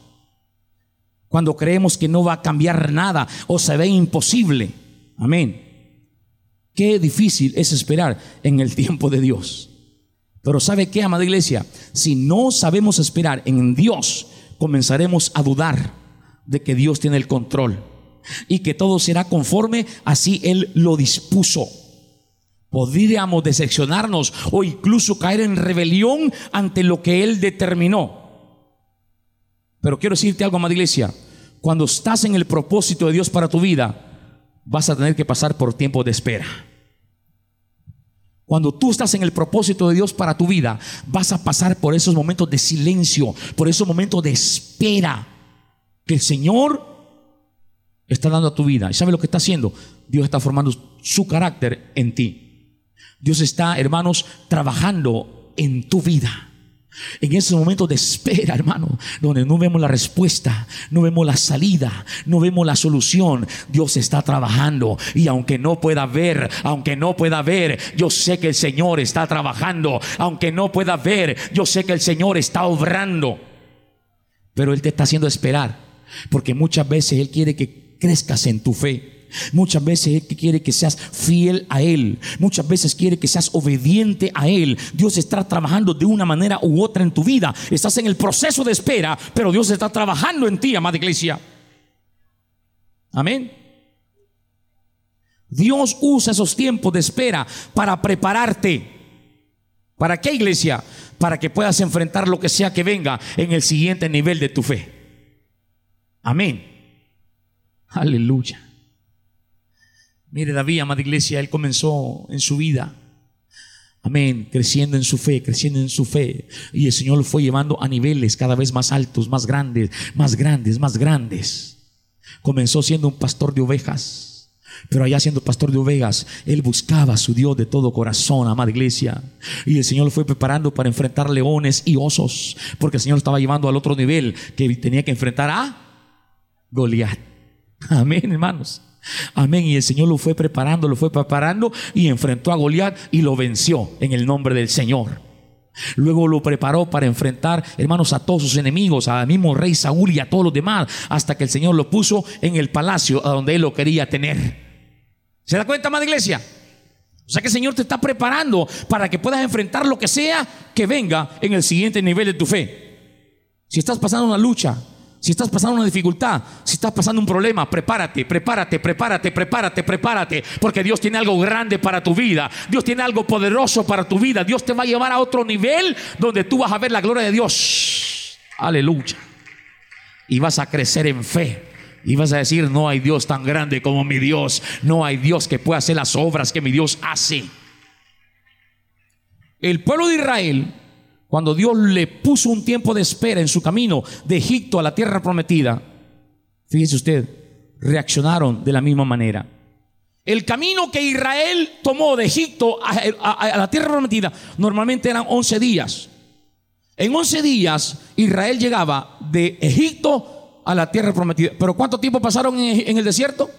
Cuando creemos que no va a cambiar nada o se ve imposible. Amén. Qué difícil es esperar en el tiempo de Dios. Pero ¿sabe qué, amada iglesia? Si no sabemos esperar en Dios, comenzaremos a dudar de que Dios tiene el control y que todo será conforme así Él lo dispuso. Podríamos decepcionarnos o incluso caer en rebelión ante lo que Él determinó. Pero quiero decirte algo, amada iglesia. Cuando estás en el propósito de Dios para tu vida, vas a tener que pasar por tiempo de espera. Cuando tú estás en el propósito de Dios para tu vida, vas a pasar por esos momentos de silencio, por esos momentos de espera que el Señor está dando a tu vida. ¿Y sabe lo que está haciendo? Dios está formando su carácter en ti. Dios está, hermanos, trabajando en tu vida. En ese momento de espera, hermano, donde no vemos la respuesta, no vemos la salida, no vemos la solución, Dios está trabajando. Y aunque no pueda ver, aunque no pueda ver, yo sé que el Señor está trabajando. Aunque no pueda ver, yo sé que el Señor está obrando. Pero Él te está haciendo esperar, porque muchas veces Él quiere que crezcas en tu fe. Muchas veces quiere que seas fiel a Él. Muchas veces quiere que seas obediente a Él. Dios está trabajando de una manera u otra en tu vida. Estás en el proceso de espera, pero Dios está trabajando en ti, amada iglesia. Amén. Dios usa esos tiempos de espera para prepararte. ¿Para qué iglesia? Para que puedas enfrentar lo que sea que venga en el siguiente nivel de tu fe. Amén. Aleluya. Mire, David, amada iglesia, él comenzó en su vida. Amén, creciendo en su fe, creciendo en su fe. Y el Señor lo fue llevando a niveles cada vez más altos, más grandes, más grandes, más grandes. Comenzó siendo un pastor de ovejas. Pero allá siendo pastor de ovejas, él buscaba a su Dios de todo corazón, amada iglesia. Y el Señor lo fue preparando para enfrentar leones y osos. Porque el Señor lo estaba llevando al otro nivel que tenía que enfrentar a Goliat. Amén, hermanos. Amén. Y el Señor lo fue preparando, lo fue preparando y enfrentó a Goliat y lo venció en el nombre del Señor. Luego lo preparó para enfrentar, hermanos, a todos sus enemigos, al mismo rey Saúl y a todos los demás, hasta que el Señor lo puso en el palacio a donde él lo quería tener. ¿Se da cuenta, más iglesia? O sea que el Señor te está preparando para que puedas enfrentar lo que sea que venga en el siguiente nivel de tu fe. Si estás pasando una lucha, Si estás pasando una dificultad, si estás pasando un problema, prepárate, prepárate, prepárate, prepárate, prepárate, porque Dios tiene algo grande para tu vida. Dios tiene algo poderoso para tu vida. Dios te va a llevar a otro nivel donde tú vas a ver la gloria de Dios. Aleluya. Y vas a crecer en fe. Y vas a decir, no hay Dios tan grande como mi Dios. No hay Dios que pueda hacer las obras que mi Dios hace. El pueblo de Israel cuando Dios le puso un tiempo de espera en su camino de Egipto a la tierra prometida, fíjese usted, reaccionaron de la misma manera. El camino que Israel tomó de Egipto a, la tierra prometida normalmente eran 11 días. En 11 días Israel llegaba de Egipto a la tierra prometida. Pero ¿cuánto tiempo pasaron en, en el desierto?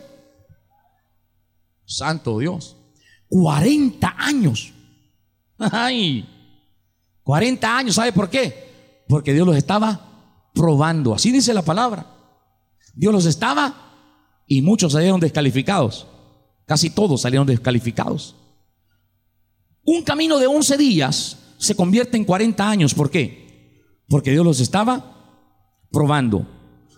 Santo Dios. 40 años. (laughs) Ay. 40 años, ¿sabe por qué? Porque Dios los estaba probando. Así dice la palabra. Dios los estaba y muchos salieron descalificados. Casi todos salieron descalificados. Un camino de 11 días se convierte en 40 años. ¿Por qué? Porque Dios los estaba probando.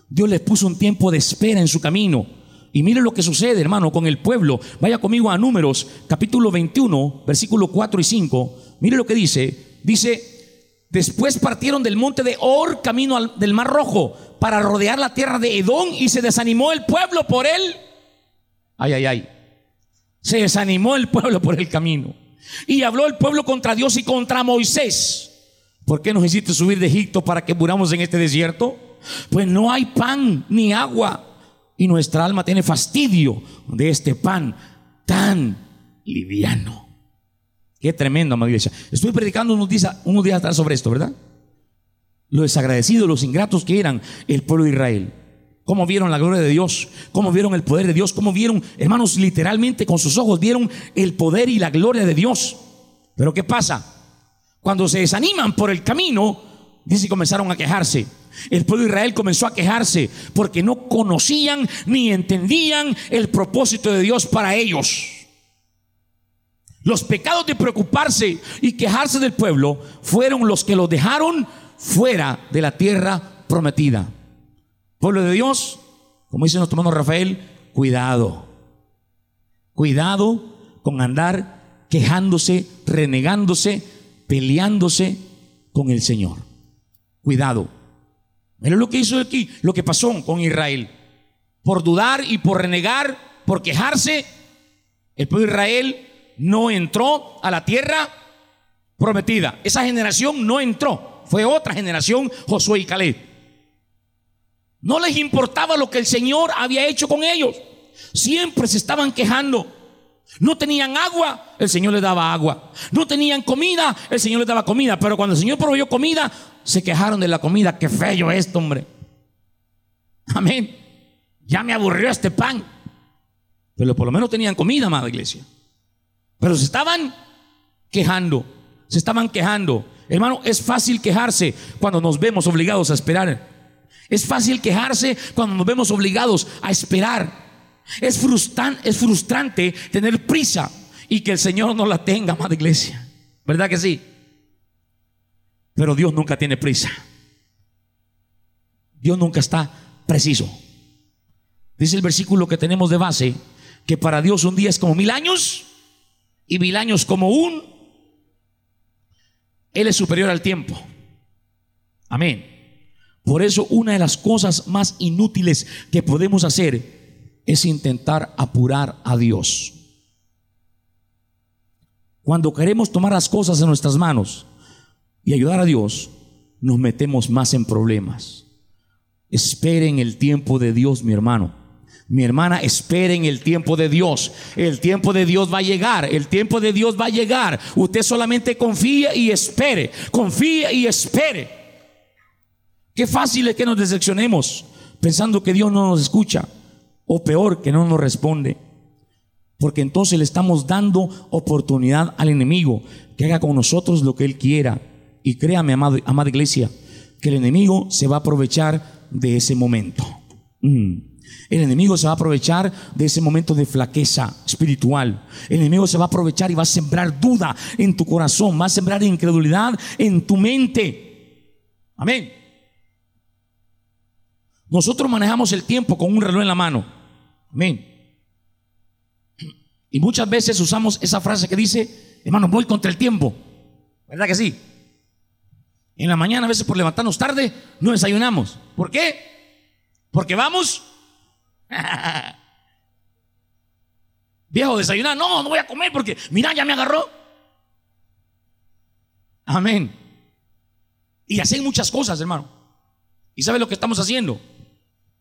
Dios les puso un tiempo de espera en su camino. Y mire lo que sucede, hermano, con el pueblo. Vaya conmigo a Números, capítulo 21, versículo 4 y 5. Mire lo que dice. Dice, después partieron del monte de Or camino del Mar Rojo para rodear la tierra de Edom y se desanimó el pueblo por él. Ay, ay, ay. Se desanimó el pueblo por el camino. Y habló el pueblo contra Dios y contra Moisés. ¿Por qué nos hiciste subir de Egipto para que muramos en este desierto? Pues no hay pan ni agua. Y nuestra alma tiene fastidio de este pan tan liviano. Qué tremendo, amada iglesia. Estoy predicando unos días, unos días atrás sobre esto, ¿verdad? Los desagradecidos, los ingratos que eran el pueblo de Israel. Cómo vieron la gloria de Dios, cómo vieron el poder de Dios, cómo vieron, hermanos, literalmente con sus ojos vieron el poder y la gloria de Dios. Pero ¿qué pasa? Cuando se desaniman por el camino, dice comenzaron a quejarse. El pueblo de Israel comenzó a quejarse porque no conocían ni entendían el propósito de Dios para ellos. Los pecados de preocuparse y quejarse del pueblo fueron los que los dejaron fuera de la tierra prometida. Pueblo de Dios, como dice nuestro hermano Rafael, cuidado. Cuidado con andar quejándose, renegándose, peleándose con el Señor. Cuidado. Mira lo que hizo aquí, lo que pasó con Israel. Por dudar y por renegar, por quejarse, el pueblo de Israel no entró a la tierra prometida. Esa generación no entró. Fue otra generación, Josué y Caleb. No les importaba lo que el Señor había hecho con ellos. Siempre se estaban quejando. No tenían agua, el Señor les daba agua. No tenían comida, el Señor les daba comida. Pero cuando el Señor proveyó comida, se quejaron de la comida. Qué feo esto, hombre. Amén. Ya me aburrió este pan. Pero por lo menos tenían comida, amada iglesia. Pero se estaban quejando, se estaban quejando. Hermano, es fácil quejarse cuando nos vemos obligados a esperar. Es fácil quejarse cuando nos vemos obligados a esperar. Es frustrante, es frustrante tener prisa y que el Señor no la tenga, amada iglesia. ¿Verdad que sí? Pero Dios nunca tiene prisa. Dios nunca está preciso. Dice el versículo que tenemos de base que para Dios un día es como mil años y mil años como un, Él es superior al tiempo. Amén. Por eso una de las cosas más inútiles que podemos hacer es intentar apurar a Dios. Cuando queremos tomar las cosas en nuestras manos y ayudar a Dios, nos metemos más en problemas. Esperen el tiempo de Dios, mi hermano. Mi hermana, esperen el tiempo de Dios. El tiempo de Dios va a llegar. El tiempo de Dios va a llegar. Usted solamente confíe y espere. Confíe y espere. Qué fácil es que nos decepcionemos pensando que Dios no nos escucha. O peor, que no nos responde. Porque entonces le estamos dando oportunidad al enemigo que haga con nosotros lo que él quiera. Y créame, amado, amada iglesia, que el enemigo se va a aprovechar de ese momento. Mm. El enemigo se va a aprovechar de ese momento de flaqueza espiritual. El enemigo se va a aprovechar y va a sembrar duda en tu corazón, va a sembrar incredulidad en tu mente. Amén. Nosotros manejamos el tiempo con un reloj en la mano. Amén. Y muchas veces usamos esa frase que dice, hermano, voy contra el tiempo. ¿Verdad que sí? En la mañana, a veces por levantarnos tarde, no desayunamos. ¿Por qué? Porque vamos. (laughs) Viejo, desayunar. No, no voy a comer porque, mira, ya me agarró. Amén. Y hacen muchas cosas, hermano. ¿Y sabe lo que estamos haciendo?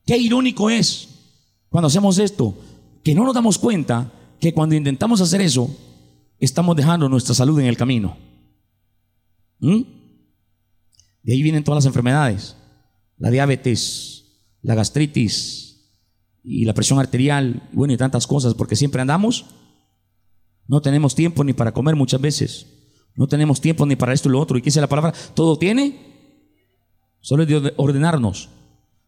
Qué irónico es cuando hacemos esto, que no nos damos cuenta que cuando intentamos hacer eso, estamos dejando nuestra salud en el camino. ¿Mm? De ahí vienen todas las enfermedades, la diabetes, la gastritis y la presión arterial, bueno, y tantas cosas, porque siempre andamos, no tenemos tiempo ni para comer muchas veces, no tenemos tiempo ni para esto y lo otro, y qué dice la palabra, todo tiene, solo es de ordenarnos.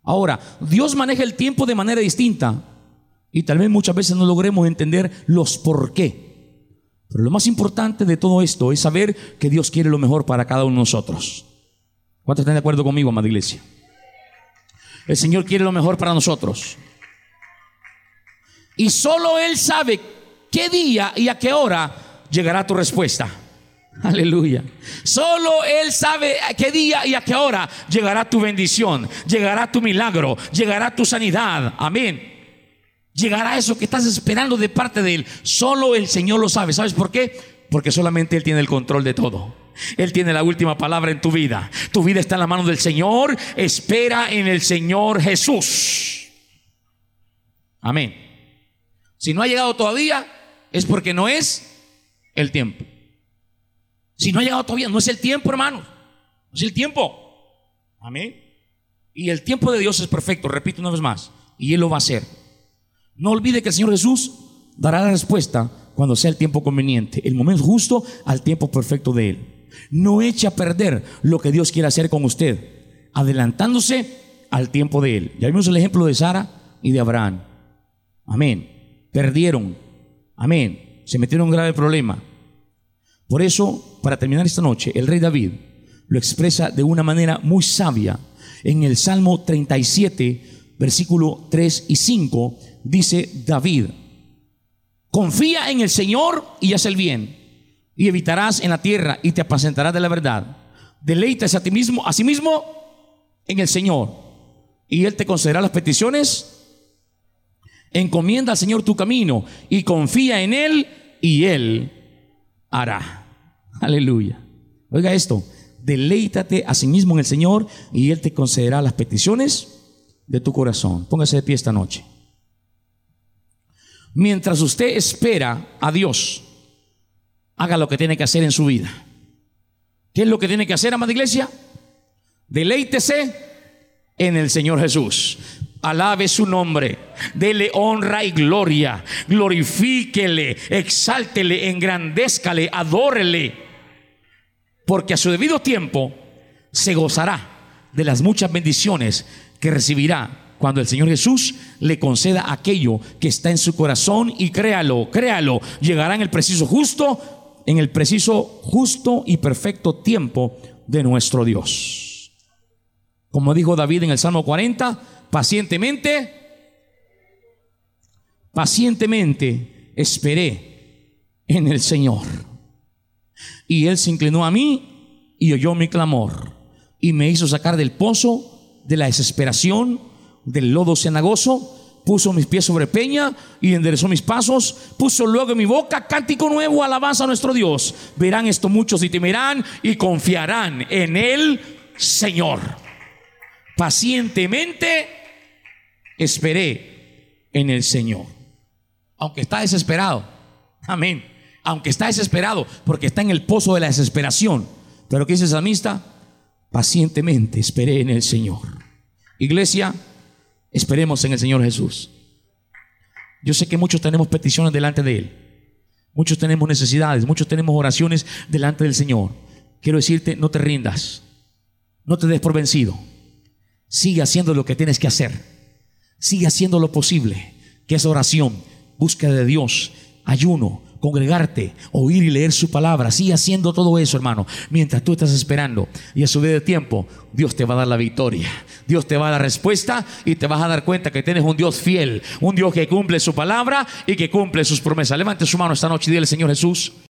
Ahora, Dios maneja el tiempo de manera distinta y tal vez muchas veces no logremos entender los por qué. Pero lo más importante de todo esto es saber que Dios quiere lo mejor para cada uno de nosotros. ¿Cuántos están de acuerdo conmigo, amada iglesia? El Señor quiere lo mejor para nosotros. Y solo Él sabe qué día y a qué hora llegará tu respuesta. Aleluya. Solo Él sabe a qué día y a qué hora llegará tu bendición, llegará tu milagro, llegará tu sanidad. Amén. Llegará eso que estás esperando de parte de Él. Solo el Señor lo sabe. ¿Sabes por qué? Porque solamente Él tiene el control de todo. Él tiene la última palabra en tu vida. Tu vida está en la mano del Señor. Espera en el Señor Jesús. Amén. Si no ha llegado todavía, es porque no es el tiempo. Si no ha llegado todavía, no es el tiempo, hermano. No es el tiempo. Amén. Y el tiempo de Dios es perfecto, repito una vez más. Y Él lo va a hacer. No olvide que el Señor Jesús dará la respuesta cuando sea el tiempo conveniente, el momento justo al tiempo perfecto de Él. No eche a perder lo que Dios quiere hacer con usted, adelantándose al tiempo de Él. Ya vimos el ejemplo de Sara y de Abraham. Amén. Perdieron. Amén. Se metieron en un grave problema. Por eso, para terminar esta noche, el rey David lo expresa de una manera muy sabia. En el Salmo 37, versículo 3 y 5, dice David, confía en el Señor y haz el bien, y evitarás en la tierra y te apacentarás de la verdad. Deleitas a ti mismo, a sí mismo en el Señor, y Él te concederá las peticiones. Encomienda al Señor tu camino y confía en Él, y Él hará. Aleluya. Oiga esto, deleítate a sí mismo en el Señor y Él te concederá las peticiones de tu corazón. Póngase de pie esta noche. Mientras usted espera a Dios, haga lo que tiene que hacer en su vida. ¿Qué es lo que tiene que hacer, amada iglesia? Deleítese en el Señor Jesús. Alabe su nombre, dele honra y gloria, glorifíquele, exáltele, engrandézcale, adórele, porque a su debido tiempo se gozará de las muchas bendiciones que recibirá cuando el Señor Jesús le conceda aquello que está en su corazón. Y créalo, créalo, llegará en el preciso justo, en el preciso justo y perfecto tiempo de nuestro Dios. Como dijo David en el Salmo 40, pacientemente, pacientemente esperé en el Señor. Y Él se inclinó a mí y oyó mi clamor y me hizo sacar del pozo de la desesperación del lodo cenagoso, puso mis pies sobre peña y enderezó mis pasos, puso luego en mi boca cántico nuevo, alabanza a nuestro Dios. Verán esto muchos y temerán y confiarán en el Señor. Pacientemente esperé en el Señor. Aunque está desesperado. Amén. Aunque está desesperado porque está en el pozo de la desesperación. Pero ¿qué dice esa amistad? Pacientemente esperé en el Señor. Iglesia, Esperemos en el Señor Jesús. Yo sé que muchos tenemos peticiones delante de Él. Muchos tenemos necesidades, muchos tenemos oraciones delante del Señor. Quiero decirte, no te rindas. No te des por vencido. Sigue haciendo lo que tienes que hacer. Sigue haciendo lo posible, que es oración, búsqueda de Dios, ayuno, congregarte, oír y leer su palabra. Sigue haciendo todo eso, hermano, mientras tú estás esperando. Y a su vez de tiempo, Dios te va a dar la victoria. Dios te va a dar respuesta y te vas a dar cuenta que tienes un Dios fiel, un Dios que cumple su palabra y que cumple sus promesas. Levante su mano esta noche y dile, Señor Jesús.